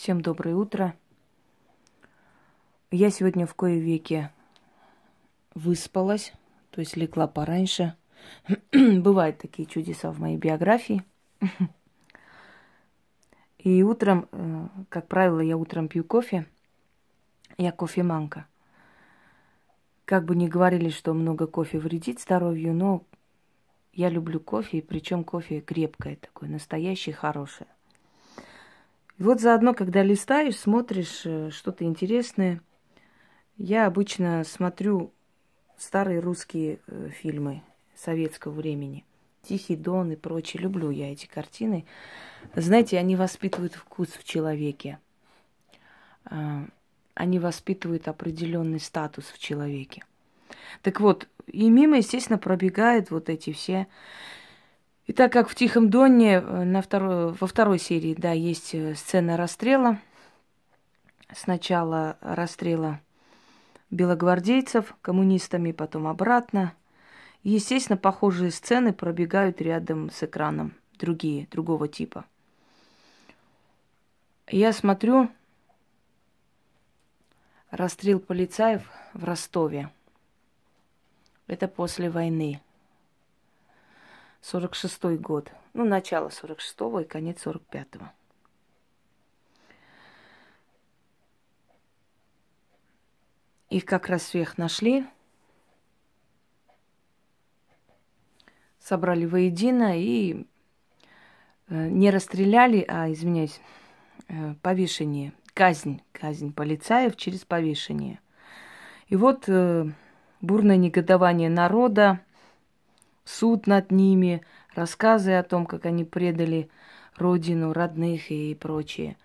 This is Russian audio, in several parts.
Всем доброе утро. Я сегодня в кое веке выспалась, то есть легла пораньше. Бывают такие чудеса в моей биографии. И утром, э, как правило, я утром пью кофе. Я кофеманка. Как бы ни говорили, что много кофе вредит здоровью, но я люблю кофе, и причем кофе крепкое такое, настоящее, хорошее. И вот заодно, когда листаешь, смотришь э, что-то интересное, я обычно смотрю старые русские э, фильмы советского времени. Тихий Дон и прочее. Люблю я эти картины. Знаете, они воспитывают вкус в человеке. А, они воспитывают определенный статус в человеке. Так вот, и мимо, естественно, пробегают вот эти все и так как в Тихом Доне э, на второй, во второй серии, да, есть э, сцена расстрела, сначала расстрела белогвардейцев коммунистами, потом обратно. Естественно, похожие сцены пробегают рядом с экраном, другие, другого типа. Я смотрю расстрел полицаев в Ростове. Это после войны. 46 год. Ну, начало 46-го и конец 45-го. Их как раз всех нашли, собрали воедино и э, не расстреляли, а, извиняюсь, э, повешение, казнь, казнь полицаев через повешение. И вот э, бурное негодование народа, суд над ними, рассказы о том, как они предали родину, родных и прочее.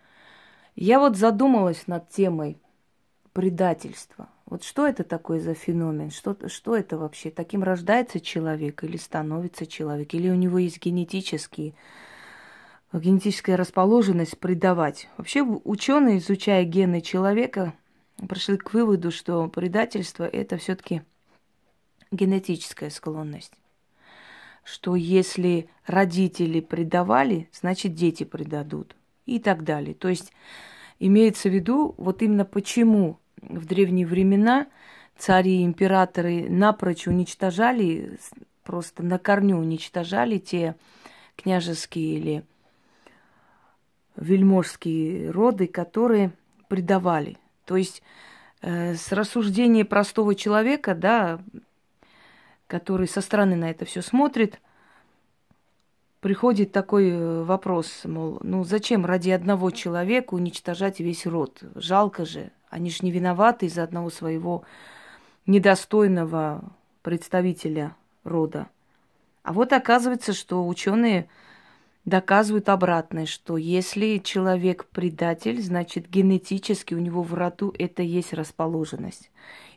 Я вот задумалась над темой предательства. Вот что это такое за феномен? Что, что это вообще? Таким рождается человек или становится человек? Или у него есть генетические, генетическая расположенность предавать? Вообще ученые, изучая гены человека, пришли к выводу, что предательство это все-таки генетическая склонность что если родители предавали, значит дети предадут и так далее. То есть имеется в виду вот именно почему в древние времена цари и императоры напрочь уничтожали, просто на корню уничтожали те княжеские или вельможские роды, которые предавали. То есть э, с рассуждения простого человека, да, который со стороны на это все смотрит, приходит такой э, вопрос, мол, ну зачем ради одного человека уничтожать весь род? Жалко же, они же не виноваты из-за одного своего недостойного представителя рода. А вот оказывается, что ученые доказывают обратное, что если человек предатель, значит генетически у него в роду это есть расположенность.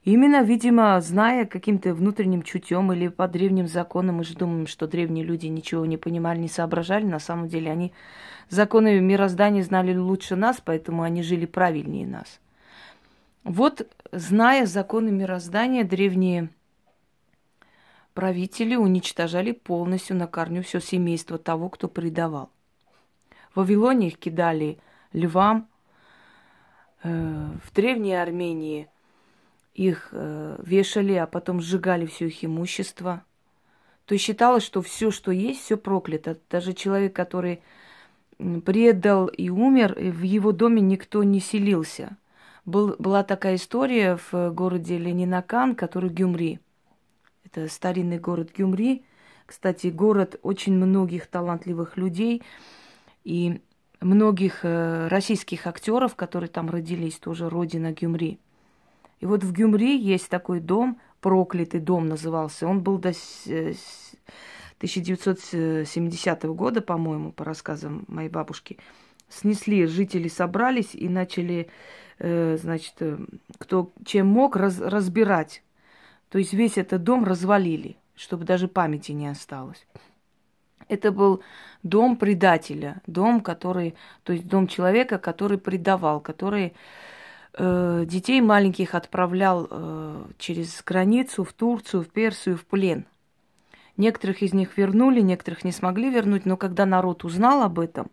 Именно, видимо, зная каким-то внутренним чутьем или по древним законам, мы же думаем, что древние люди ничего не понимали, не соображали, на самом деле они законы мироздания знали лучше нас, поэтому они жили правильнее нас. Вот, зная законы мироздания, древние правители уничтожали полностью на корню все семейство того, кто предавал. В Вавилоне их кидали львам, э, в Древней Армении их э, вешали, а потом сжигали все их имущество. То есть считалось, что все, что есть, все проклято. Даже человек, который предал и умер, в его доме никто не селился. Был, была такая история в городе Ленинакан, который Гюмри – это старинный город Гюмри. Кстати, город очень многих талантливых людей и многих э, российских актеров, которые там родились, тоже родина Гюмри. И вот в Гюмри есть такой дом, проклятый дом назывался. Он был до 1970 года, по-моему, по рассказам моей бабушки. Снесли, жители собрались и начали, э, значит, э, кто чем мог, раз, разбирать то есть весь этот дом развалили, чтобы даже памяти не осталось. Это был дом предателя, дом, который, то есть дом человека, который предавал, который э, детей маленьких отправлял э, через границу в Турцию, в Персию, в плен. Некоторых из них вернули, некоторых не смогли вернуть, но когда народ узнал об этом,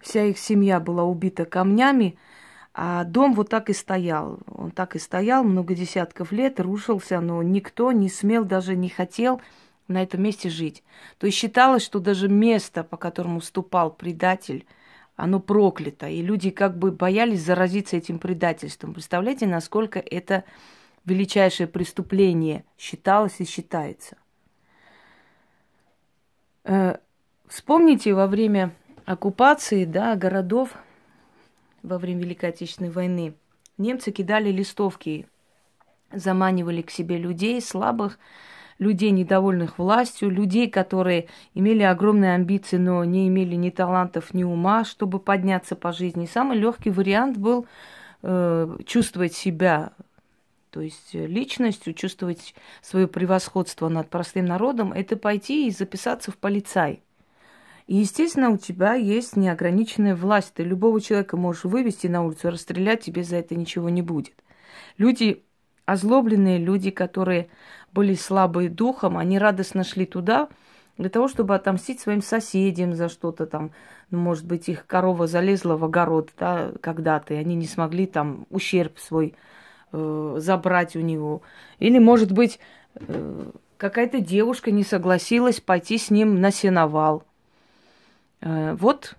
вся их семья была убита камнями, а дом вот так и стоял. Он так и стоял много десятков лет, рушился, но никто не смел, даже не хотел на этом месте жить. То есть считалось, что даже место, по которому ступал предатель, оно проклято. И люди как бы боялись заразиться этим предательством. Представляете, насколько это величайшее преступление считалось и считается. Э, вспомните во время оккупации да, городов, во время Великой Отечественной войны, немцы кидали листовки, заманивали к себе людей слабых, людей, недовольных властью, людей, которые имели огромные амбиции, но не имели ни талантов, ни ума, чтобы подняться по жизни. самый легкий вариант был э, чувствовать себя, то есть личностью, чувствовать свое превосходство над простым народом, это пойти и записаться в полицай. И, естественно, у тебя есть неограниченная власть. Ты любого человека можешь вывести на улицу, расстрелять, тебе за это ничего не будет. Люди озлобленные, люди, которые были слабые духом, они радостно шли туда для того, чтобы отомстить своим соседям за что-то там. Ну, может быть, их корова залезла в огород да, когда-то, и они не смогли там ущерб свой э, забрать у него. Или, может быть, э, какая-то девушка не согласилась пойти с ним на сеновал. Э, вот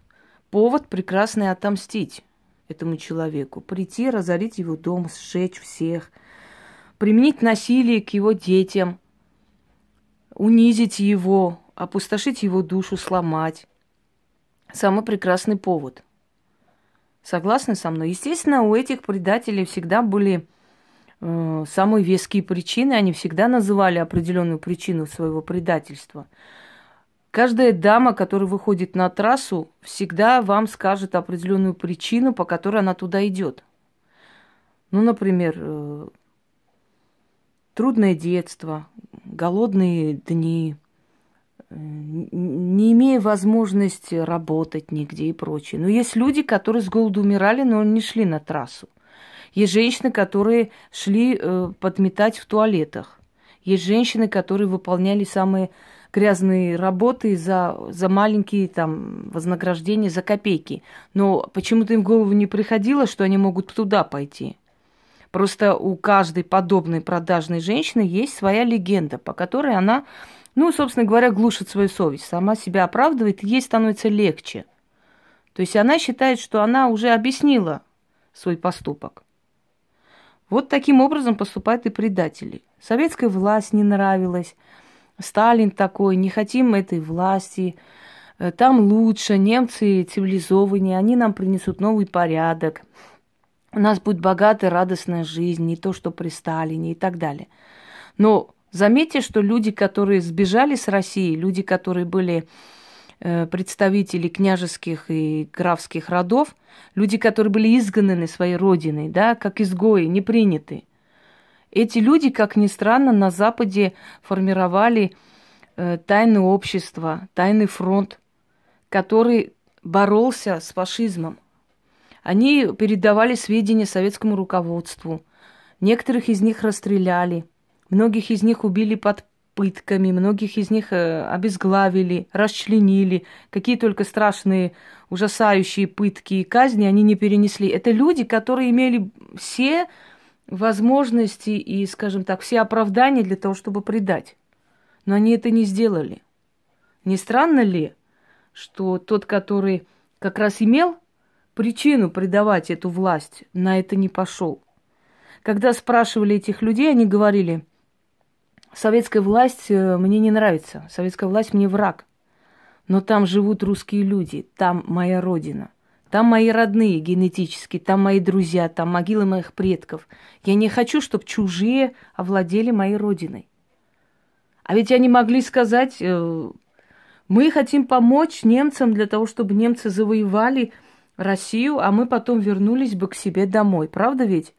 повод прекрасный отомстить этому человеку. Прийти, разорить его дом, сжечь всех – применить насилие к его детям, унизить его, опустошить его душу, сломать. Самый прекрасный повод. Согласны со мной? Естественно, у этих предателей всегда были э, самые веские причины, они всегда называли определенную причину своего предательства. Каждая дама, которая выходит на трассу, всегда вам скажет определенную причину, по которой она туда идет. Ну, например, э, трудное детство, голодные дни, э, не имея возможности работать нигде и прочее. Но есть люди, которые с голоду умирали, но не шли на трассу. Есть женщины, которые шли э, подметать в туалетах. Есть женщины, которые выполняли самые грязные работы за, за маленькие там вознаграждения, за копейки. Но почему-то им в голову не приходило, что они могут туда пойти. Просто у каждой подобной продажной женщины есть своя легенда, по которой она, ну, собственно говоря, глушит свою совесть, сама себя оправдывает, и ей становится легче. То есть она считает, что она уже объяснила свой поступок. Вот таким образом поступают и предатели. Советская власть не нравилась, Сталин такой, не хотим этой власти, э, там лучше, немцы цивилизованнее, они нам принесут новый порядок у нас будет богатая, радостная жизнь, не то, что при Сталине и так далее. Но заметьте, что люди, которые сбежали с России, люди, которые были э, представители княжеских и графских родов, люди, которые были изгнаны своей родиной, да, как изгои, не приняты. Эти люди, как ни странно, на Западе формировали э, тайное общество, тайный фронт, который боролся с фашизмом. Они передавали сведения советскому руководству. Некоторых из них расстреляли, многих из них убили под пытками, многих из них э, обезглавили, расчленили. Какие только страшные, ужасающие пытки и казни они не перенесли. Это люди, которые имели все возможности и, скажем так, все оправдания для того, чтобы предать. Но они это не сделали. Не странно ли, что тот, который как раз имел причину предавать эту власть, на это не пошел. Когда спрашивали этих людей, они говорили, советская власть э, мне не нравится, советская власть мне враг. Но там живут русские люди, там моя родина. Там мои родные генетически, там мои друзья, там могилы моих предков. Я не хочу, чтобы чужие овладели моей родиной. А ведь они могли сказать, э, мы хотим помочь немцам для того, чтобы немцы завоевали Россию, а мы потом вернулись бы к себе домой. Правда ведь?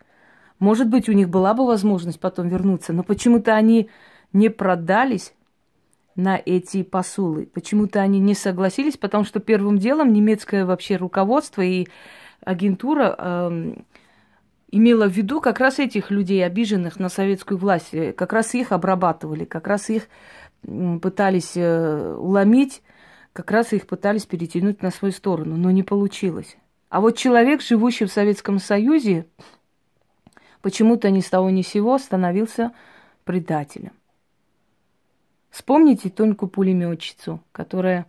Может быть, у них была бы возможность потом вернуться, но почему-то они не продались на эти посулы. Почему-то они не согласились, потому что первым делом немецкое вообще руководство и агентура э, имела в виду как раз этих людей, обиженных на советскую власть, э, как раз их обрабатывали, как раз их пытались э, уломить как раз их пытались перетянуть на свою сторону, но не получилось. А вот человек, живущий в Советском Союзе, почему-то ни с того ни с сего становился предателем. Вспомните Тоньку пулеметчицу, которая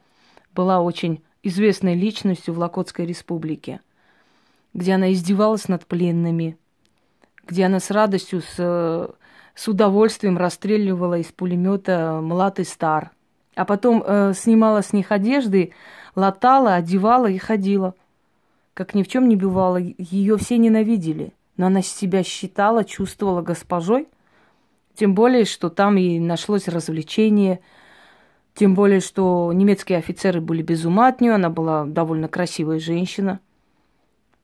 была очень известной личностью в Локотской республике, где она издевалась над пленными, где она с радостью, с, с удовольствием расстреливала из пулемета млад стар, а потом э, снимала с них одежды, латала, одевала и ходила. Как ни в чем не бывало, ее все ненавидели, но она себя считала, чувствовала госпожой, тем более, что там и нашлось развлечение – тем более, что немецкие офицеры были без ума от нее, она была довольно красивая женщина.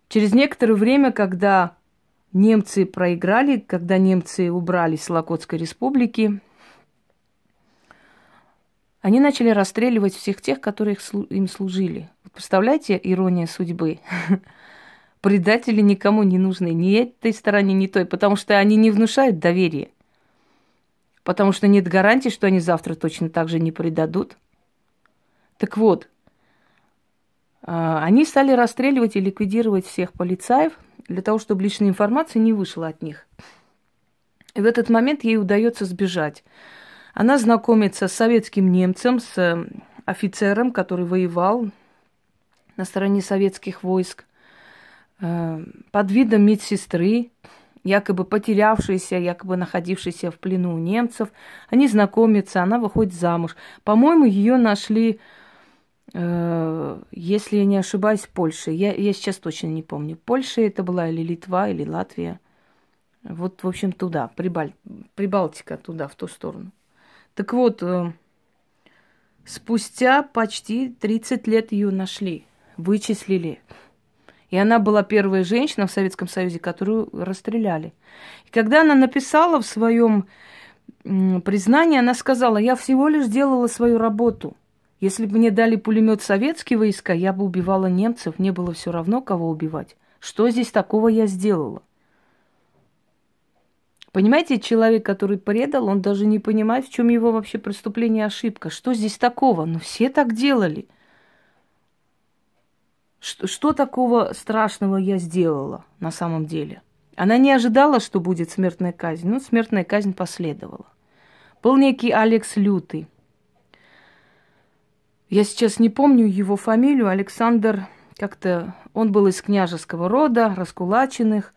Через некоторое время, когда немцы проиграли, когда немцы убрались с Локотской республики, они начали расстреливать всех тех, которые им служили. Представляете, ирония судьбы? Предатели никому не нужны, ни этой стороне, ни той, потому что они не внушают доверия потому что нет гарантии, что они завтра точно так же не предадут. Так вот, а, они стали расстреливать и ликвидировать всех полицаев для того, чтобы личная информация не вышла от них. И в этот момент ей удается сбежать. Она знакомится с советским немцем, с э, офицером, который воевал на стороне советских войск, э, под видом медсестры, якобы потерявшиеся, якобы находившиеся в плену у немцев. Они знакомятся, она выходит замуж. По-моему, ее нашли, э, если я не ошибаюсь, в Польше. Я, я сейчас точно не помню. Польша это была или Литва, или Латвия. Вот, в общем, туда, Прибаль... Прибалтика, туда, в ту сторону. Так вот, э, спустя почти 30 лет ее нашли, вычислили. И она была первая женщина в Советском Союзе, которую расстреляли. И когда она написала в своем признании, она сказала, я всего лишь делала свою работу. Если бы мне дали пулемет советские войска, я бы убивала немцев, мне было все равно, кого убивать. Что здесь такого я сделала? Понимаете, человек, который предал, он даже не понимает, в чем его вообще преступление ошибка. Что здесь такого? Ну, все так делали. Что, что такого страшного я сделала на самом деле? Она не ожидала, что будет смертная казнь, но смертная казнь последовала. Был некий Алекс Лютый. Я сейчас не помню его фамилию. Александр как-то... Он был из княжеского рода, раскулаченных.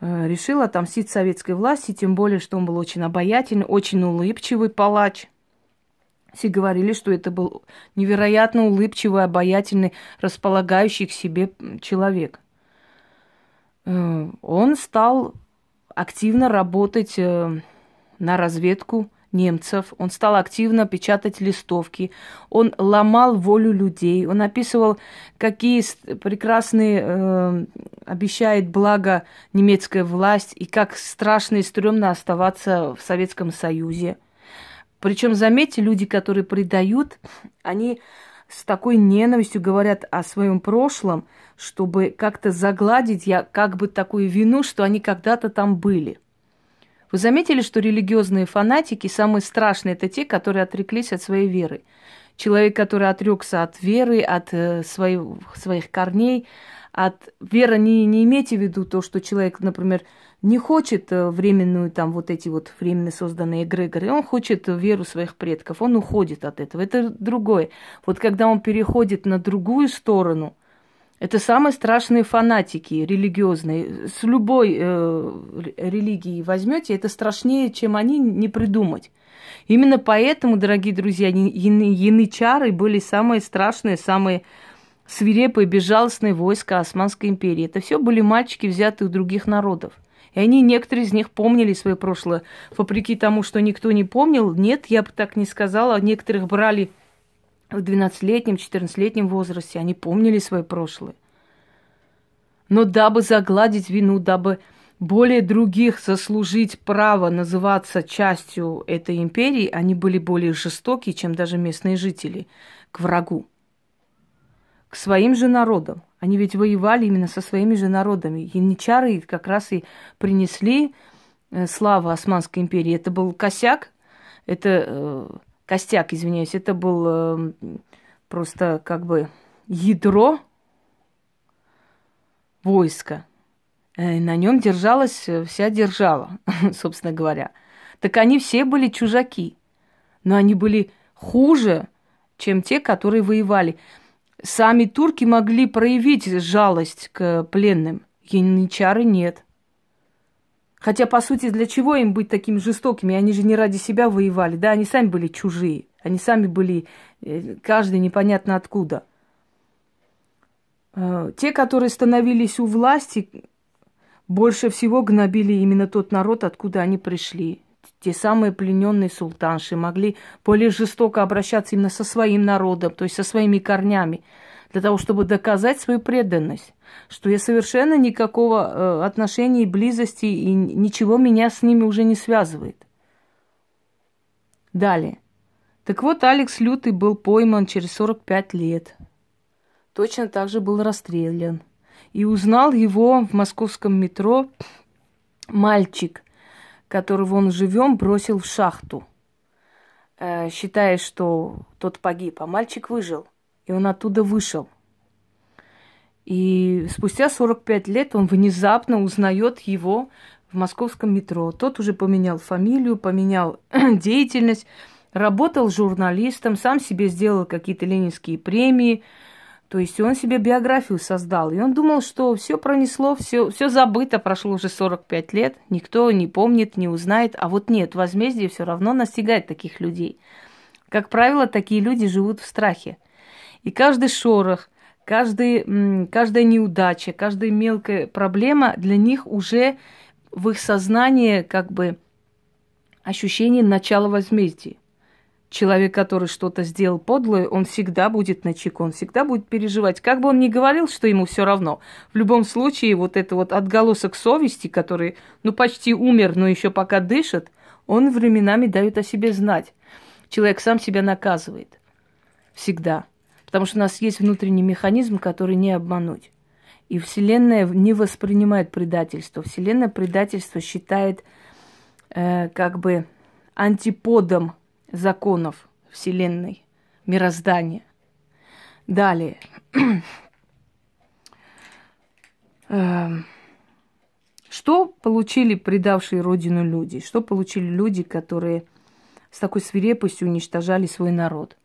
Э, решил отомстить советской власти, тем более, что он был очень обаятельный, очень улыбчивый палач. Все говорили, что это был невероятно улыбчивый, обаятельный, располагающий к себе человек. Э, он стал активно работать э, на разведку немцев, он стал активно печатать листовки, он ломал волю людей, он описывал, какие прекрасные э, обещает благо немецкая власть и как страшно и стрёмно оставаться в Советском Союзе – причем, заметьте, люди, которые предают, они с такой ненавистью говорят о своем прошлом, чтобы как-то загладить я как бы такую вину, что они когда-то там были. Вы заметили, что религиозные фанатики самые страшные это те, которые отреклись от своей веры. Человек, который отрекся от веры, от э, своих, своих корней, от веры не, не имейте в виду то, что человек, например, не хочет э, временную, там, вот эти вот временно созданные эгрегоры, он хочет веру своих предков, он уходит от этого. Это другое. Вот когда он переходит на другую сторону, это самые страшные фанатики религиозные. С любой э, религии возьмете, это страшнее, чем они, не придумать. Именно поэтому, дорогие друзья, янычары были самые страшные, самые свирепые, безжалостные войска Османской империи. Это все были мальчики, взятые у других народов. И они, некоторые из них помнили свое прошлое. Вопреки тому, что никто не помнил, нет, я бы так не сказала. Некоторых брали в 12-летнем, 14-летнем возрасте. Они помнили свое прошлое. Но дабы загладить вину, дабы более других заслужить право называться частью этой империи, они были более жестоки, чем даже местные жители к врагу, к своим же народам. Они ведь воевали именно со своими же народами. Янычары как раз и принесли э, славу Османской империи. Это был косяк, это э, костяк, извиняюсь, это был э, просто как бы ядро войска. Э, на нем держалась э, вся держава, собственно говоря. Так они все были чужаки. Но они были хуже, чем те, которые воевали. Сами турки могли проявить жалость к пленным. Янычары нет. Хотя, по сути, для чего им быть такими жестокими? Они же не ради себя воевали. Да, они сами были чужие. Они сами были, э, каждый непонятно откуда. Э, те, которые становились у власти, больше всего гнобили именно тот народ, откуда они пришли. Те самые плененные султанши могли более жестоко обращаться именно со своим народом, то есть со своими корнями, для того, чтобы доказать свою преданность, что я совершенно никакого э, отношения и близости, и ничего меня с ними уже не связывает. Далее. Так вот, Алекс Лютый был пойман через 45 лет. Точно так же был расстрелян. И узнал его в московском метро мальчик, которого он живем бросил в шахту, э, считая, что тот погиб, а мальчик выжил. И он оттуда вышел. И спустя 45 лет он внезапно узнает его в московском метро. Тот уже поменял фамилию, поменял деятельность, работал журналистом, сам себе сделал какие-то ленинские премии. То есть он себе биографию создал. И он думал, что все пронесло, все, все забыто, прошло уже 45 лет, никто не помнит, не узнает. А вот нет, возмездие все равно настигает таких людей. Как правило, такие люди живут в страхе. И каждый шорох, каждый, каждая неудача, каждая мелкая проблема для них уже в их сознании как бы ощущение начала возмездия человек, который что-то сделал подлое, он всегда будет на чеку, он всегда будет переживать. Как бы он ни говорил, что ему все равно, в любом случае вот это вот отголосок совести, который, ну, почти умер, но еще пока дышит, он временами дает о себе знать. Человек сам себя наказывает. Всегда. Потому что у нас есть внутренний механизм, который не обмануть. И Вселенная не воспринимает предательство. Вселенная предательство считает э, как бы антиподом законов Вселенной, мироздания. Далее. Эм, что получили предавшие родину люди? Что получили люди, которые с такой свирепостью уничтожали свой народ?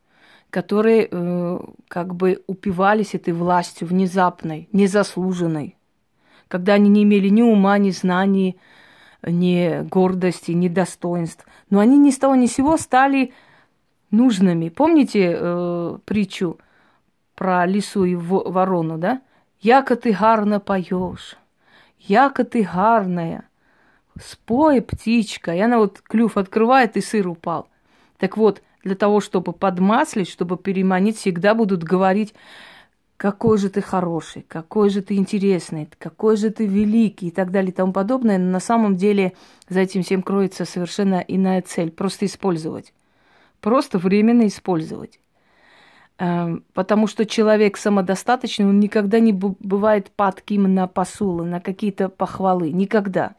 Которые э, как бы упивались этой властью внезапной, незаслуженной, когда они не имели ни ума, ни знаний, ни гордости, ни достоинств. Но они ни с того ни с сего стали нужными. Помните э, притчу про лису и ворону, да? Яко ты гарно поешь, яко ты гарная, спой, птичка. И она вот клюв открывает, и сыр упал. Так вот, для того, чтобы подмаслить, чтобы переманить, всегда будут говорить какой же ты хороший, какой же ты интересный, какой же ты великий и так далее и тому подобное. Но на самом деле за этим всем кроется совершенно иная цель. Просто использовать. Просто временно использовать. Эм, потому что человек самодостаточный, он никогда не бывает падким на посулы, на какие-то похвалы. Никогда.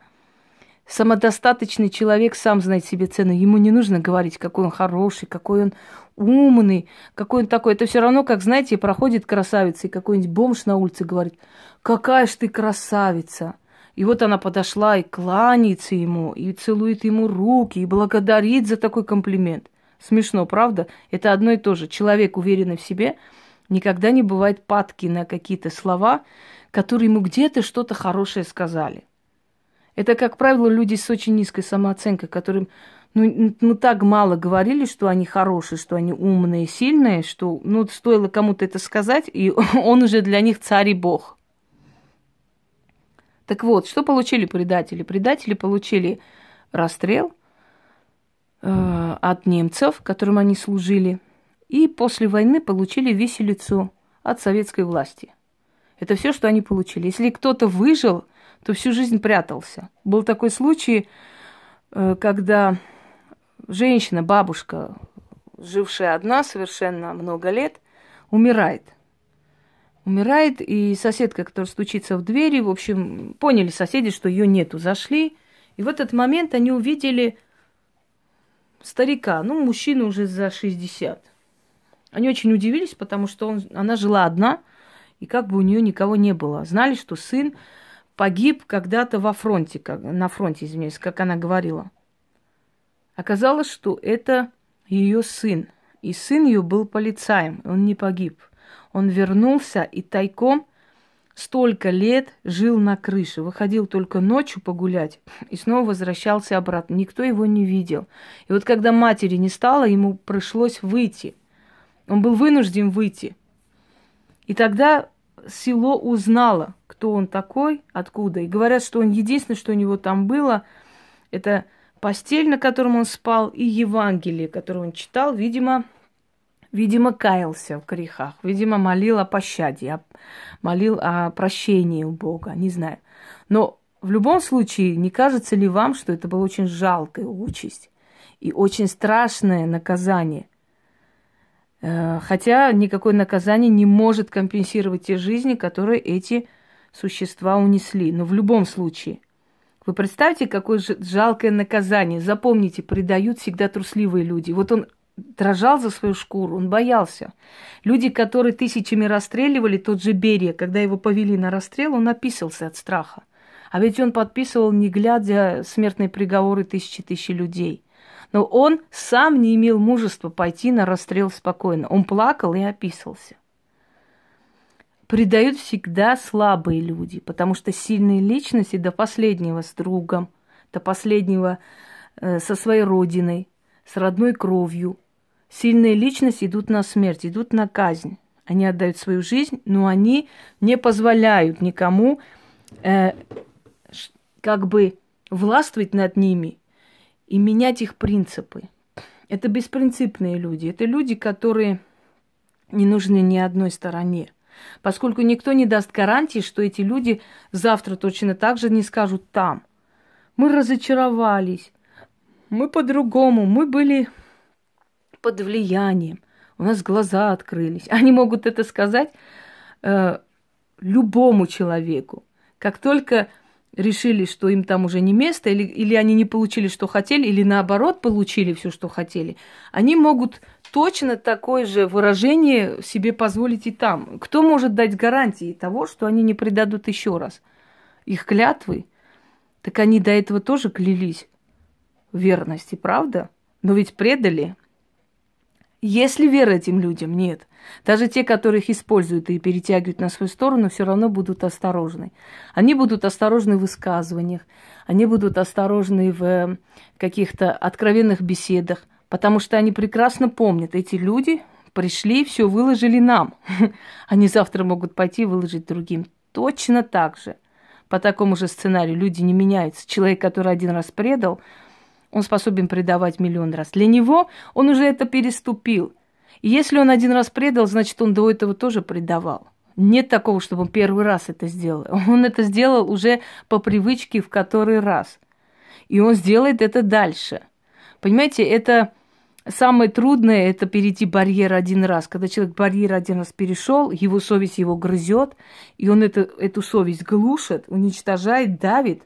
Самодостаточный человек сам знает себе цену. Ему не нужно говорить, какой он хороший, какой он умный, какой он такой. Это все равно, как, знаете, проходит красавица, и какой-нибудь бомж на улице говорит, какая ж ты красавица. И вот она подошла и кланяется ему, и целует ему руки, и благодарит за такой комплимент. Смешно, правда? Это одно и то же. Человек, уверенный в себе, никогда не бывает падки на какие-то слова, которые ему где-то что-то хорошее сказали. Это, как правило, люди с очень низкой самооценкой, которым ну, ну так мало говорили, что они хорошие, что они умные, сильные, что ну, стоило кому-то это сказать, и он уже для них царь и бог. Так вот, что получили предатели? Предатели получили расстрел э, от немцев, которым они служили, и после войны получили виселицу от советской власти. Это все, что они получили. Если кто-то выжил, то всю жизнь прятался. Был такой случай, э, когда женщина, бабушка, жившая одна совершенно много лет, умирает. Умирает, и соседка, которая стучится в двери, в общем, поняли соседи, что ее нету, зашли. И в этот момент они увидели старика, ну, мужчину уже за 60. Они очень удивились, потому что он, она жила одна, и как бы у нее никого не было. Знали, что сын погиб когда-то во фронте, как, на фронте, извиняюсь, как она говорила. Оказалось, что это ее сын. И сын ее был полицаем, он не погиб. Он вернулся и тайком столько лет жил на крыше, выходил только ночью погулять и снова возвращался обратно. Никто его не видел. И вот когда матери не стало, ему пришлось выйти. Он был вынужден выйти. И тогда село узнало, кто он такой, откуда. И говорят, что он единственное, что у него там было, это постель, на котором он спал, и Евангелие, которое он читал, видимо, видимо, каялся в грехах, видимо, молил о пощаде, молил о прощении у Бога, не знаю. Но в любом случае, не кажется ли вам, что это была очень жалкая участь и очень страшное наказание? Э, хотя никакое наказание не может компенсировать те жизни, которые эти существа унесли. Но в любом случае, вы представьте, какое жалкое наказание. Запомните, предают всегда трусливые люди. Вот он дрожал за свою шкуру, он боялся. Люди, которые тысячами расстреливали, тот же Берия, когда его повели на расстрел, он описался от страха. А ведь он подписывал, не глядя, смертные приговоры тысячи тысячи людей. Но он сам не имел мужества пойти на расстрел спокойно. Он плакал и описался. Предают всегда слабые люди, потому что сильные личности до последнего с другом, до последнего э, со своей родиной, с родной кровью, Сильные личности идут на смерть, идут на казнь. Они отдают свою жизнь, но они не позволяют никому э, как бы властвовать над ними и менять их принципы. Это беспринципные люди. Это люди, которые не нужны ни одной стороне. Поскольку никто не даст гарантии, что эти люди завтра точно так же не скажут там. Мы разочаровались, мы по-другому, мы были под влиянием. У нас глаза открылись. Они могут это сказать э, любому человеку. Как только решили, что им там уже не место, или, или они не получили, что хотели, или наоборот получили все, что хотели, они могут точно такое же выражение себе позволить и там. Кто может дать гарантии того, что они не предадут еще раз? Их клятвы? Так они до этого тоже клялись верности, правда? Но ведь предали, есть ли вера этим людям? Нет. Даже те, которых используют и перетягивают на свою сторону, все равно будут осторожны. Они будут осторожны в высказываниях, они будут осторожны в э, каких-то откровенных беседах, потому что они прекрасно помнят, эти люди пришли, все выложили нам. Они завтра могут пойти выложить другим. Точно так же. По такому же сценарию люди не меняются. Человек, который один раз предал, он способен предавать миллион раз. Для него он уже это переступил. И если он один раз предал, значит, он до этого тоже предавал. Нет такого, чтобы он первый раз это сделал. Он это сделал уже по привычке в который раз. И он сделает это дальше. Понимаете, это самое трудное, это перейти барьер один раз. Когда человек барьер один раз перешел, его совесть его грызет, и он это, эту совесть глушит, уничтожает, давит,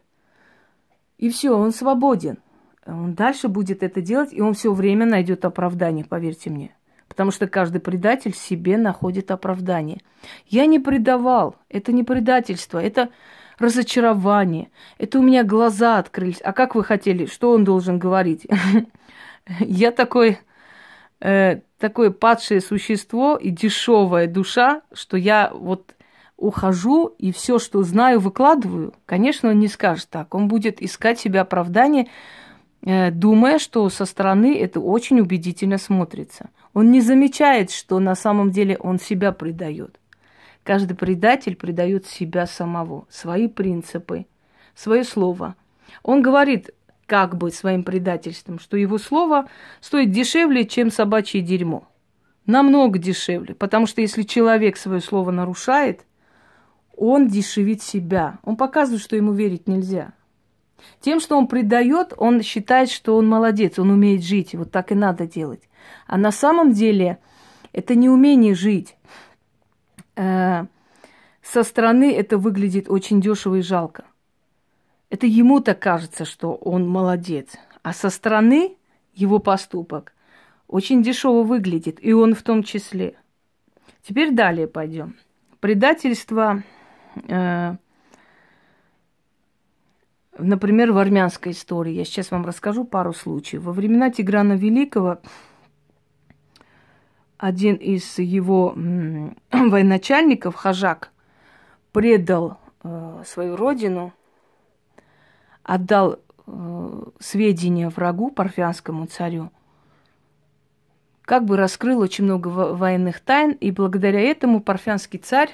и все, он свободен он дальше будет это делать, и он все время найдет оправдание, поверьте мне. Потому что каждый предатель себе находит оправдание. Я не предавал, это не предательство, это разочарование. Это у меня глаза открылись. А как вы хотели, что он должен говорить? Я такой, э, такое падшее существо и дешевая душа, что я вот ухожу и все, что знаю, выкладываю. Конечно, он не скажет так. Он будет искать себе оправдание думая, что со стороны это очень убедительно смотрится. Он не замечает, что на самом деле он себя предает. Каждый предатель предает себя самого, свои принципы, свое слово. Он говорит как бы своим предательством, что его слово стоит дешевле, чем собачье дерьмо. Намного дешевле, потому что если человек свое слово нарушает, он дешевит себя. Он показывает, что ему верить нельзя. Тем, что он предает, он считает, что он молодец, он умеет жить, вот так и надо делать. А на самом деле это не умение жить. Э, со стороны это выглядит очень дешево и жалко. Это ему так кажется, что он молодец. А со стороны его поступок очень дешево выглядит, и он в том числе. Теперь далее пойдем. Предательство, э, например, в армянской истории. Я сейчас вам расскажу пару случаев. Во времена Тиграна Великого один из его военачальников, Хажак, предал э, свою родину, отдал э, сведения врагу, парфянскому царю, как бы раскрыл очень много военных тайн, и благодаря этому парфянский царь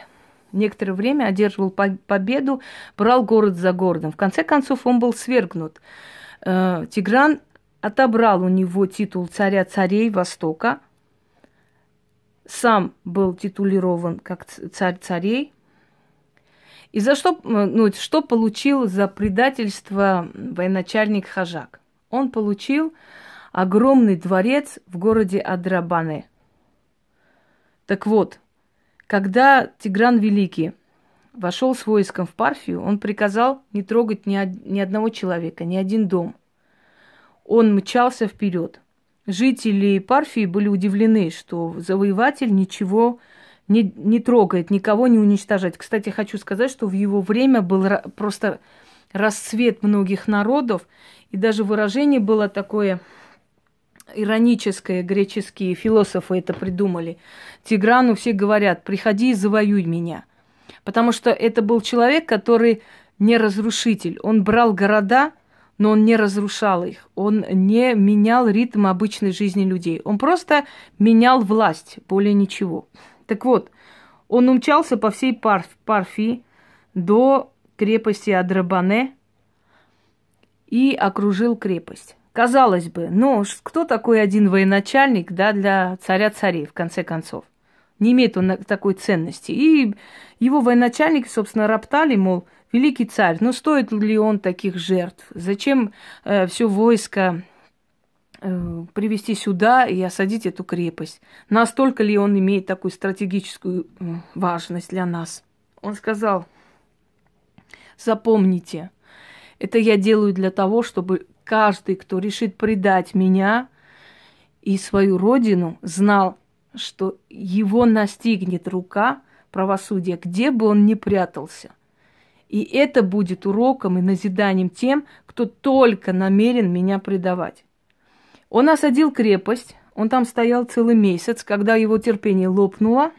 некоторое время одерживал победу, брал город за городом. В конце концов, он был свергнут. Э, Тигран отобрал у него титул царя царей Востока, сам был титулирован как царь царей, и за что, ну, что получил за предательство военачальник Хажак? Он получил огромный дворец в городе Адрабане. Так вот, когда Тигран Великий вошел с войском в Парфию, он приказал не трогать ни, ни одного человека, ни один дом. Он мчался вперед. Жители Парфии были удивлены, что завоеватель ничего не, не трогает, никого не уничтожает. Кстати, хочу сказать, что в его время был просто расцвет многих народов, и даже выражение было такое ироническое, греческие философы это придумали. Тиграну все говорят, приходи и завоюй меня. Потому что это был человек, который не разрушитель. Он брал города, но он не разрушал их. Он не менял ритм обычной жизни людей. Он просто менял власть, более ничего. Так вот, он умчался по всей Парф, Парфии до крепости Адрабане и окружил крепость. Казалось бы, ну, кто такой один военачальник, да, для царя царей, в конце концов? Не имеет он такой ценности. И его военачальники, собственно, роптали, мол, великий царь, ну стоит ли он таких жертв? Зачем э, все войско Э, привести сюда и осадить эту крепость. Настолько ли он имеет такую стратегическую э, важность для нас? Он сказал, запомните, это я делаю для того, чтобы каждый, кто решит предать меня и свою родину, знал, что его настигнет рука правосудия, где бы он ни прятался. И это будет уроком и назиданием тем, кто только намерен меня предавать. Он осадил крепость, он там стоял целый месяц, когда его терпение лопнуло,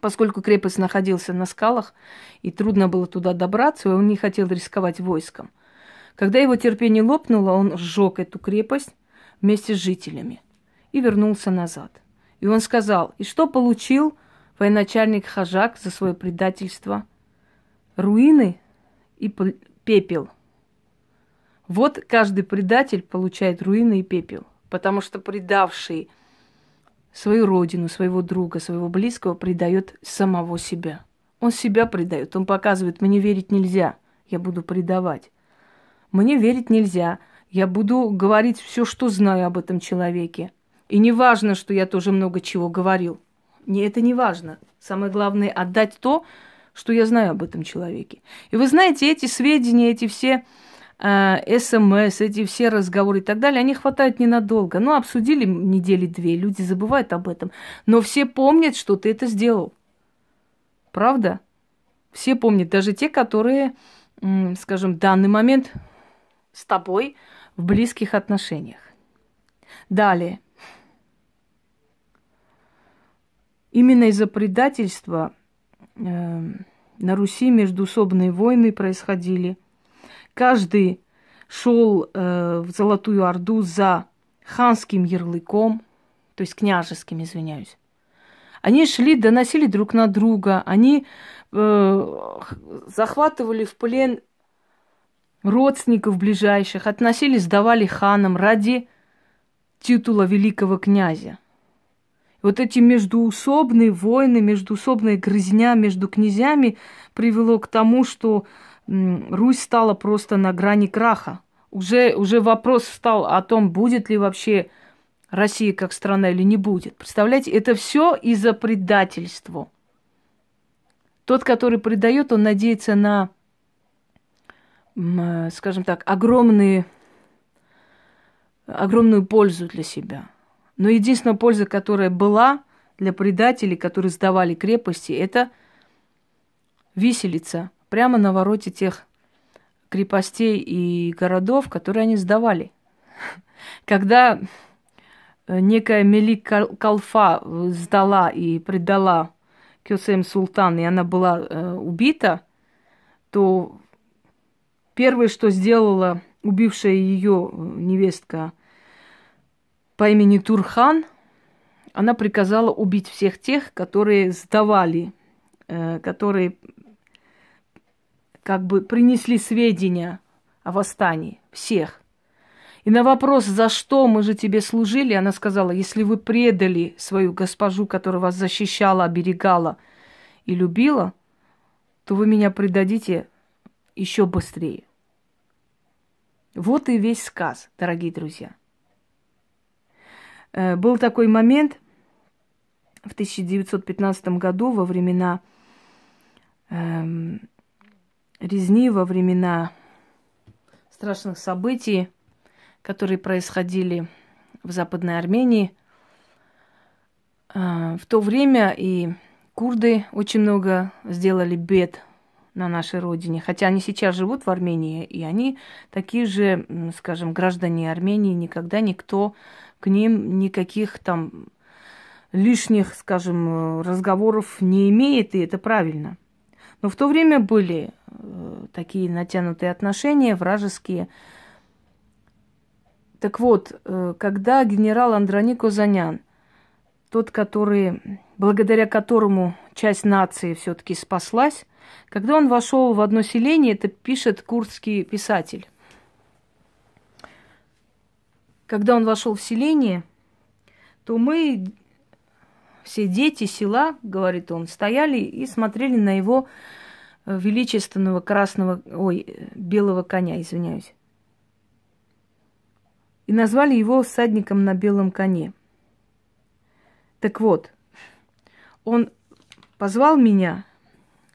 поскольку крепость находился на скалах, и трудно было туда добраться, и он не хотел рисковать войском. Когда его терпение лопнуло, он сжег эту крепость вместе с жителями и вернулся назад. И он сказал, и что получил военачальник Хажак за свое предательство? Руины и пепел – вот каждый предатель получает руины и пепел, потому что предавший свою родину, своего друга, своего близкого предает самого себя. Он себя предает, он показывает, мне верить нельзя, я буду предавать. Мне верить нельзя, я буду говорить все, что знаю об этом человеке. И не важно, что я тоже много чего говорил. Не, это не важно. Самое главное отдать то, что я знаю об этом человеке. И вы знаете, эти сведения, эти все Э, СМС, эти все разговоры и так далее, они хватают ненадолго. Ну, обсудили недели две, люди забывают об этом. Но все помнят, что ты это сделал. Правда? Все помнят, даже те, которые, скажем, в данный момент с тобой в близких отношениях. Далее. Именно из-за предательства э, на Руси междуусобные войны происходили – Каждый шел э, в Золотую Орду за ханским ярлыком, то есть княжеским, извиняюсь. Они шли, доносили друг на друга, они э, захватывали в плен родственников ближайших, относили, сдавали ханам ради титула великого князя. вот эти междуусобные войны, междуусобная грызня между князьями привело к тому, что Русь стала просто на грани краха. Уже, уже вопрос встал о том, будет ли вообще Россия как страна или не будет. Представляете, это все из-за предательства. Тот, который предает, он надеется на, скажем так, огромные, огромную пользу для себя. Но единственная польза, которая была для предателей, которые сдавали крепости, это виселица прямо на вороте тех крепостей и городов, которые они сдавали. Когда э, некая Мелик Калфа сдала и предала Кюсем Султан, и она была э, убита, то первое, что сделала убившая ее невестка по имени Турхан, она приказала убить всех тех, которые сдавали, э, которые как бы принесли сведения о восстании. Всех. И на вопрос, за что мы же тебе служили, она сказала, если вы предали свою госпожу, которая вас защищала, оберегала и любила, то вы меня предадите еще быстрее. Вот и весь сказ, дорогие друзья. Э, был такой момент в 1915 году во времена эм, резни, во времена страшных событий, которые происходили в Западной Армении. Э, в то время и Курды очень много сделали бед на нашей родине, хотя они сейчас живут в Армении, и они такие же, скажем, граждане Армении, никогда никто к ним никаких там лишних, скажем, разговоров не имеет, и это правильно. Но в то время были э, такие натянутые отношения, вражеские. Так вот, э, когда генерал Андроник Озанян, тот, который благодаря которому часть нации все-таки спаслась, когда он вошел в одно селение, это пишет курдский писатель. Когда он вошел в селение, то мы, все дети села, говорит он, стояли и смотрели на его э, величественного красного, ой, белого коня, извиняюсь. И назвали его всадником на белом коне. Так вот, он позвал меня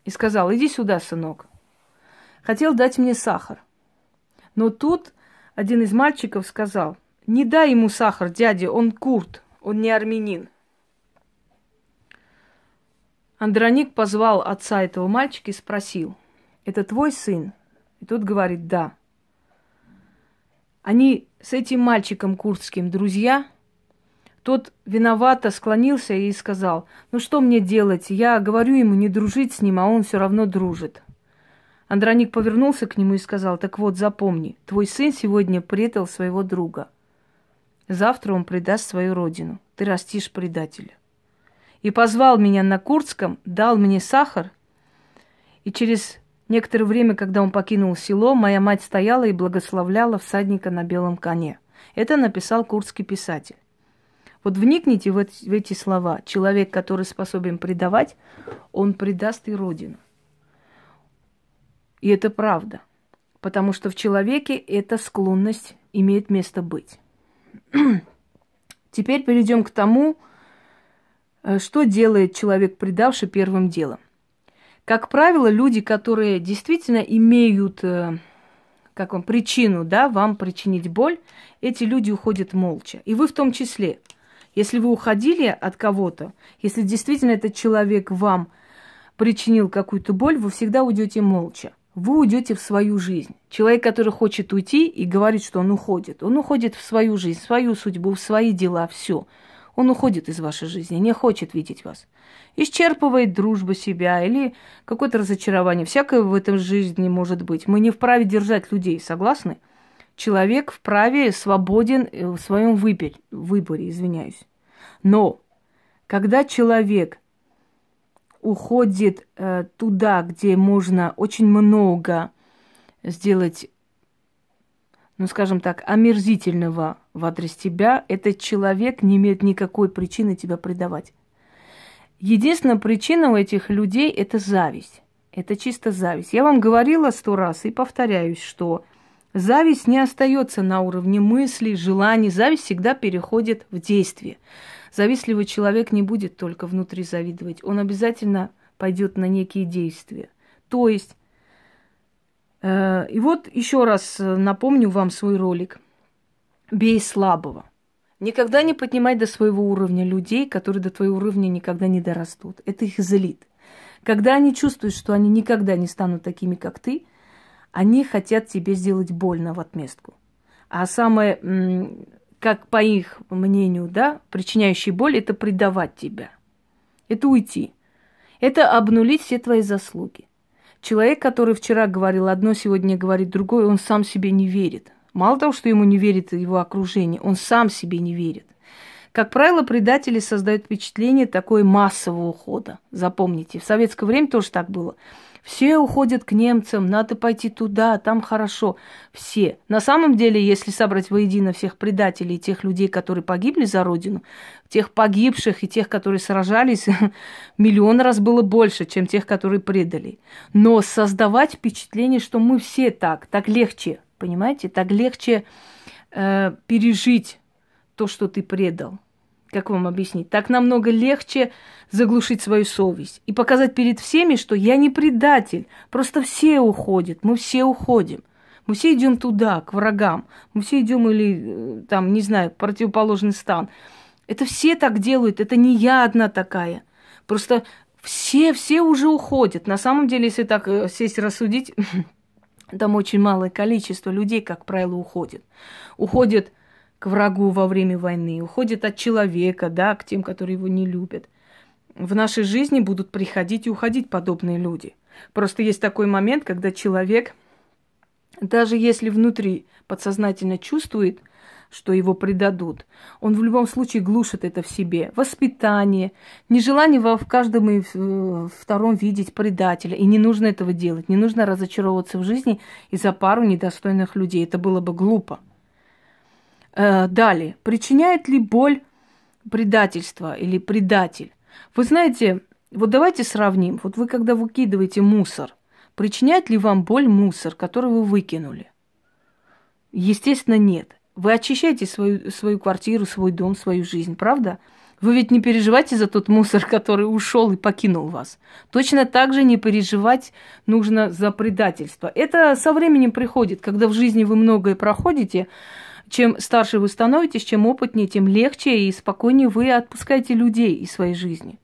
и сказал, иди сюда, сынок. Хотел дать мне сахар. Но тут один из мальчиков сказал, не дай ему сахар, дядя, он курт, он не армянин. Андроник позвал отца этого мальчика и спросил, это твой сын? И тот говорит, да. Они с этим мальчиком курдским друзья – тот виновато склонился и сказал, ну что мне делать? Я говорю ему не дружить с ним, а он все равно дружит. Андроник повернулся к нему и сказал, так вот, запомни, твой сын сегодня предал своего друга. Завтра он предаст свою родину. Ты растишь предателя. И позвал меня на Курдском, дал мне сахар, и через некоторое время, когда он покинул село, моя мать стояла и благословляла всадника на белом коне. Это написал курдский писатель. Вот вникните в эти, в эти слова. Человек, который способен предавать, он предаст и Родину. И это правда. Потому что в человеке эта склонность имеет место быть. Теперь перейдем к тому, э, что делает человек, предавший первым делом. Как правило, люди, которые действительно имеют э, как вам, причину, да, вам причинить боль, эти люди уходят молча. И вы в том числе – если вы уходили от кого-то, если действительно этот человек вам причинил какую-то боль, вы всегда уйдете молча. Вы уйдете в свою жизнь. Человек, который хочет уйти и говорит, что он уходит, он уходит в свою жизнь, в свою судьбу, в свои дела, все. Он уходит из вашей жизни, не хочет видеть вас. Исчерпывает дружбу себя или какое-то разочарование. Всякое в этом жизни может быть. Мы не вправе держать людей, согласны? Человек вправе свободен э, в своем выборе, выборе, извиняюсь. Но когда человек уходит э, туда, где можно очень много сделать, ну, скажем так, омерзительного в адрес тебя, этот человек не имеет никакой причины тебя предавать. Единственная причина у этих людей – это зависть. Это чисто зависть. Я вам говорила сто раз и повторяюсь, что Зависть не остается на уровне мыслей, желаний. Зависть всегда переходит в действие. Завистливый человек не будет только внутри завидовать. Он обязательно пойдет на некие действия. То есть, э, и вот еще раз напомню вам свой ролик. Бей слабого. Никогда не поднимай до своего уровня людей, которые до твоего уровня никогда не дорастут. Это их злит. Когда они чувствуют, что они никогда не станут такими, как ты, они хотят тебе сделать больно в отместку. А самое, как по их мнению, да, причиняющий боль, это предавать тебя. Это уйти. Это обнулить все твои заслуги. Человек, который вчера говорил одно, сегодня говорит другое, он сам себе не верит. Мало того, что ему не верит его окружение, он сам себе не верит. Как правило, предатели создают впечатление такой массового ухода. Запомните, в советское время тоже так было. Все уходят к немцам, надо пойти туда, там хорошо. Все. На самом деле, если собрать воедино всех предателей, тех людей, которые погибли за Родину, тех погибших и тех, которые сражались, миллион раз было больше, чем тех, которые предали. Но создавать впечатление, что мы все так, так легче, понимаете, так легче э, пережить то, что ты предал. Как вам объяснить? Так намного легче заглушить свою совесть и показать перед всеми, что я не предатель. Просто все уходят, мы все уходим. Мы все идем туда, к врагам. Мы все идем или, э, там, не знаю, противоположный стан. Это все так делают, это не я одна такая. Просто все, все уже уходят. На самом деле, если так э, сесть рассудить, там очень малое количество людей, как правило, уходит. Уходят к врагу во время войны, уходят от человека, да, к тем, которые его не любят. В нашей жизни будут приходить и уходить подобные люди. Просто есть такой момент, когда человек, даже если внутри подсознательно чувствует – что его предадут. Он в любом случае глушит это в себе. Воспитание, нежелание в каждом и втором видеть предателя. И не нужно этого делать. Не нужно разочаровываться в жизни из-за пару недостойных людей. Это было бы глупо. Э, далее. Причиняет ли боль предательство или предатель? Вы знаете, вот давайте сравним. Вот вы когда выкидываете мусор, причиняет ли вам боль мусор, который вы выкинули? Естественно, нет. Вы очищаете свою, свою квартиру, свой дом, свою жизнь, правда? Вы ведь не переживайте за тот мусор, который ушел и покинул вас. Точно так же не переживать нужно за предательство. Это со временем приходит, когда в жизни вы многое проходите. Чем старше вы становитесь, чем опытнее, тем легче и спокойнее вы отпускаете людей из своей жизни.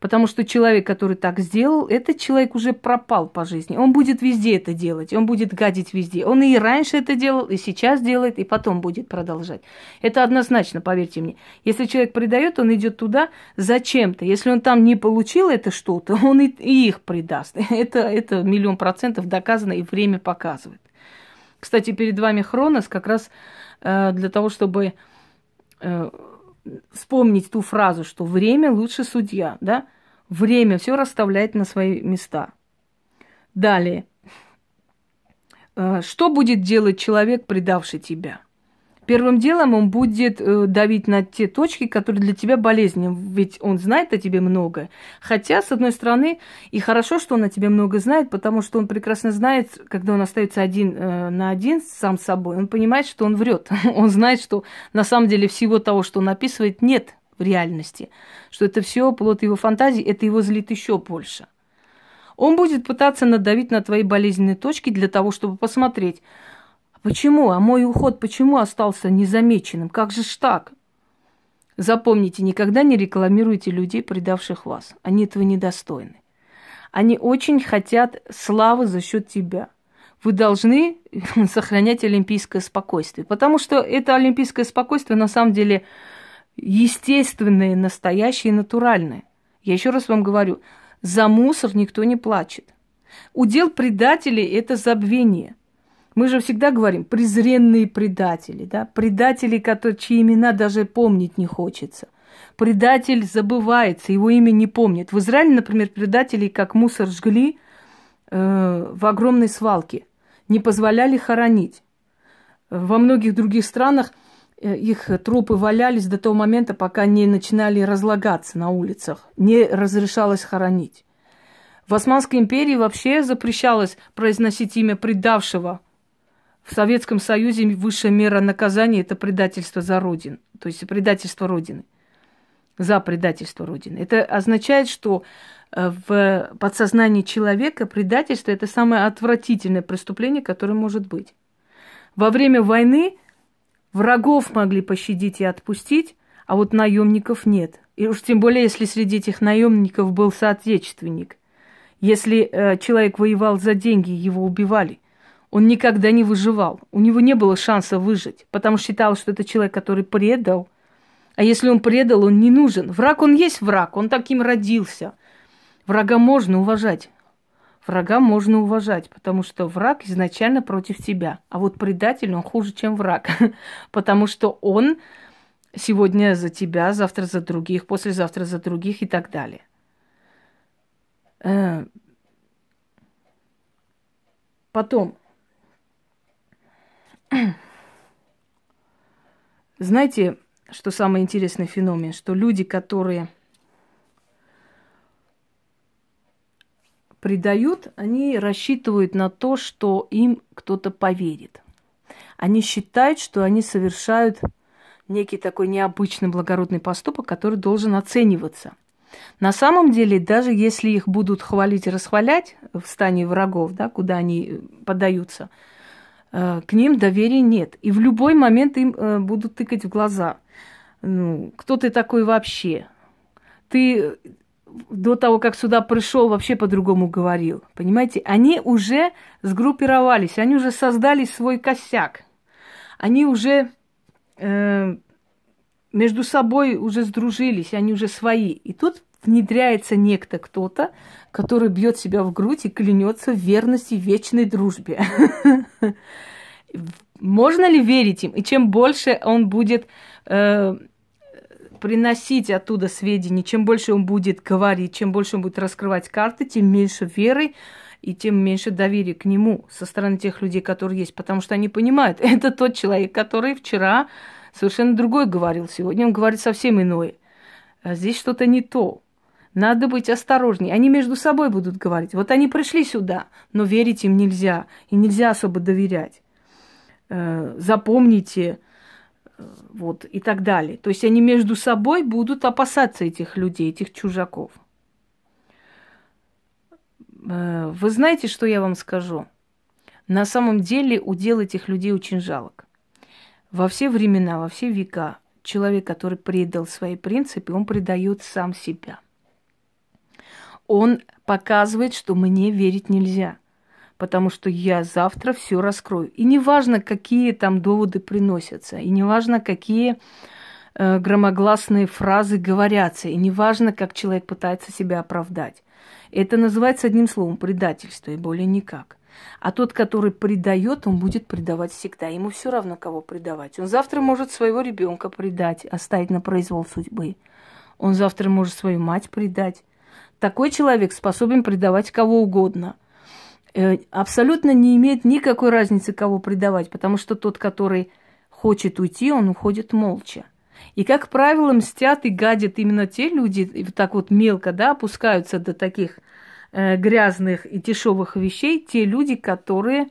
Потому что человек, который так сделал, этот человек уже пропал по жизни. Он будет везде это делать, он будет гадить везде. Он и раньше это делал, и сейчас делает, и потом будет продолжать. Это однозначно, поверьте мне. Если человек предает, он идет туда зачем-то. Если он там не получил это что-то, он и, их предаст. Это, это миллион процентов доказано, и время показывает. Кстати, перед вами Хронос как раз для того, чтобы э, вспомнить ту фразу, что время лучше судья, да? Время все расставляет на свои места. Далее. Э, что будет делать человек, предавший тебя? Первым делом он будет э, давить на те точки, которые для тебя болезненны, ведь он знает о тебе много. Хотя, с одной стороны, и хорошо, что он о тебе много знает, потому что он прекрасно знает, когда он остается один э, на один сам с собой, он понимает, что он врет. Он знает, что на самом деле всего того, что он описывает, нет в реальности. Что это все плод его фантазии, это его злит еще больше. Он будет пытаться надавить на твои болезненные точки для того, чтобы посмотреть, Почему? А мой уход почему остался незамеченным? Как же ж так? Запомните, никогда не рекламируйте людей, предавших вас. Они этого недостойны. Они очень хотят славы за счет тебя. Вы должны сохранять олимпийское спокойствие, потому что это олимпийское спокойствие на самом деле естественное, настоящее и натуральное. Я еще раз вам говорю, за мусор никто не плачет. Удел предателей – это забвение. Мы же всегда говорим презренные предатели, да, предатели, которые, чьи имена даже помнить не хочется. Предатель забывается, его имя не помнит. В Израиле, например, предателей как мусор жгли э, в огромной свалке, не позволяли хоронить. Во многих других странах э, их трупы валялись до того момента, пока не начинали разлагаться на улицах, не разрешалось хоронить. В Османской империи вообще запрещалось произносить имя предавшего в Советском Союзе высшая мера наказания – это предательство за Родину, то есть предательство Родины, за предательство Родины. Это означает, что э, в подсознании человека предательство – это самое отвратительное преступление, которое может быть. Во время войны Врагов могли пощадить и отпустить, а вот наемников нет. И уж тем более, если среди этих наемников был соотечественник. Если э, человек воевал за деньги, его убивали. Он никогда не выживал. У него не было шанса выжить, потому что считал, что это человек, который предал. А если он предал, он не нужен. Враг, он есть враг, он таким родился. Врага можно уважать. Врага можно уважать, потому что враг изначально против тебя. А вот предатель, он хуже, чем враг. потому что он сегодня за тебя, завтра за других, послезавтра за других и так далее. Э, потом, знаете, что самый интересный феномен, что люди, которые предают, они рассчитывают на то, что им кто-то поверит. Они считают, что они совершают некий такой необычный благородный поступок, который должен оцениваться. На самом деле, даже если их будут хвалить и расхвалять в стане врагов, да, куда они подаются, к ним доверия нет. И в любой момент им э, будут тыкать в глаза. Ну, кто ты такой вообще? Ты до того, как сюда пришел, вообще по-другому говорил. Понимаете, они уже сгруппировались, они уже создали свой косяк. Они уже э, между собой уже сдружились, они уже свои. И тут внедряется некто кто-то, который бьет себя в грудь и клянется в верности вечной дружбе. Можно ли верить им? И чем больше он будет э, приносить оттуда сведения, чем больше он будет говорить, чем больше он будет раскрывать карты, тем меньше веры и тем меньше доверия к нему со стороны тех людей, которые есть. Потому что они понимают, это тот человек, который вчера совершенно другой говорил, сегодня он говорит совсем иное. А здесь что-то не то. Надо быть осторожнее. Они между собой будут говорить. Вот они пришли сюда, но верить им нельзя. И нельзя особо доверять. Э, запомните, вот, и так далее. То есть они между собой будут опасаться этих людей, этих чужаков. Э, вы знаете, что я вам скажу? На самом деле удел этих людей очень жалок. Во все времена, во все века человек, который предал свои принципы, он предает сам себя. Он показывает, что мне верить нельзя – потому что я завтра все раскрою. И неважно, какие там доводы приносятся, и неважно, какие э, громогласные фразы говорятся, и неважно, как человек пытается себя оправдать. Это называется одним словом предательство, и более никак. А тот, который предает, он будет предавать всегда. Ему все равно, кого предавать. Он завтра может своего ребенка предать, оставить на произвол судьбы. Он завтра может свою мать предать. Такой человек способен предавать кого угодно – Э, абсолютно не имеет никакой разницы, кого предавать, потому что тот, который хочет уйти, он уходит молча. И, как правило, мстят и гадят именно те люди, и вот так вот мелко, да, опускаются до таких э, грязных и дешевых вещей, те люди, которые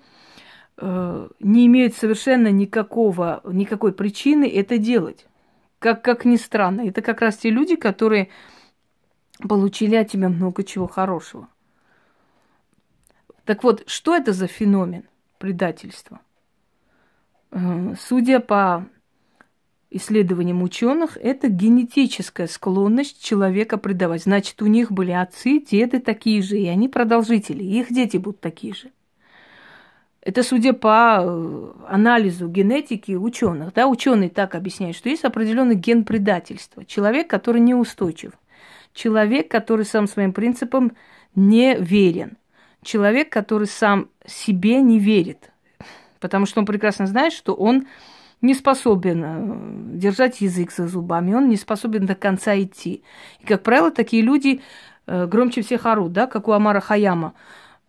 э, не имеют совершенно никакого, никакой причины это делать. Как, как ни странно, это как раз те люди, которые получили от тебя много чего хорошего. Так вот, что это за феномен предательства? Э, судя по исследованиям ученых, это генетическая склонность человека предавать. Значит, у них были отцы, деды такие же, и они продолжители, и их дети будут такие же. Это судя по э, анализу генетики ученых. Да, ученые так объясняют, что есть определенный ген предательства. Человек, который неустойчив. Человек, который сам своим принципам не верен человек, который сам себе не верит, потому что он прекрасно знает, что он не способен э, держать язык за зубами, он не способен до конца идти. И, как правило, такие люди э, громче всех орут, да, как у Амара Хаяма,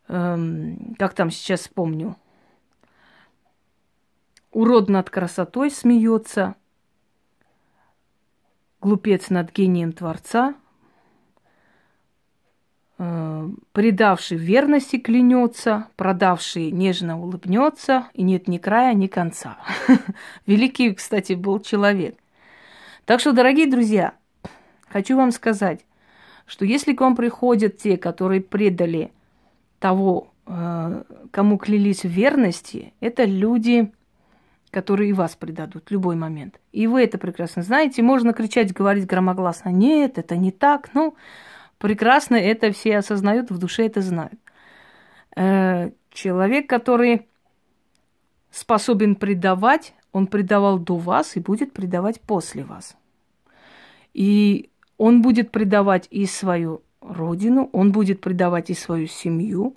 эм, как там сейчас помню. Урод над красотой смеется, глупец над гением Творца – предавший верности клянется, продавший нежно улыбнется, и нет ни края, ни конца. Великий, кстати, был человек. Так что, дорогие друзья, хочу вам сказать, что если к вам приходят те, которые предали того, э, кому клялись в верности, это люди которые и вас предадут в любой момент. И вы это прекрасно знаете. Можно кричать, говорить громогласно, нет, это не так. Ну, прекрасно это все осознают, в душе это знают. Э, человек, который способен предавать, он предавал до вас и будет предавать после вас. И он будет предавать и свою родину, он будет предавать и свою семью,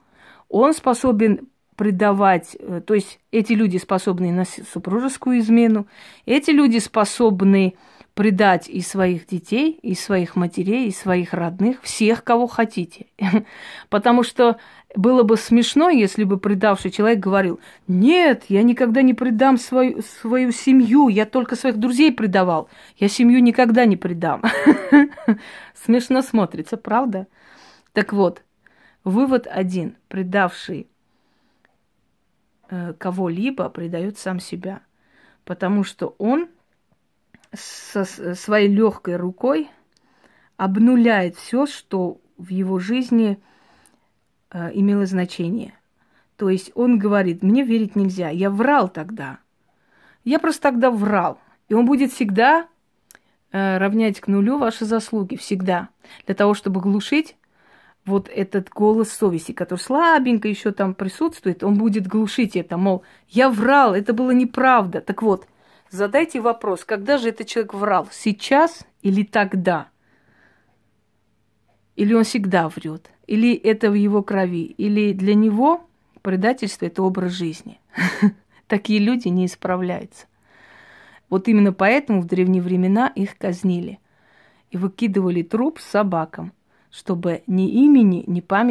он способен предавать, э, то есть эти люди способны на супружескую измену, эти люди способны предать и своих детей, и своих матерей, и своих родных, всех, кого хотите. Потому что было бы смешно, если бы предавший человек говорил, нет, я никогда не предам свою, свою семью, я только своих друзей предавал, я семью никогда не предам. Смешно смотрится, правда? Так вот, вывод один. Предавший э, кого-либо предает сам себя. Потому что он со своей легкой рукой обнуляет все, что в его жизни э, имело значение. То есть он говорит, мне верить нельзя, я врал тогда. Я просто тогда врал. И он будет всегда э, равнять к нулю ваши заслуги, всегда. Для того, чтобы глушить вот этот голос совести, который слабенько еще там присутствует, он будет глушить это, мол, я врал, это было неправда. Так вот, Задайте вопрос, когда же этот человек врал? Сейчас или тогда? Или он всегда врет? Или это в его крови? Или для него предательство – это образ жизни? Такие люди не исправляются. Вот именно поэтому в древние времена их казнили и выкидывали труп с собакам, чтобы ни имени, ни памяти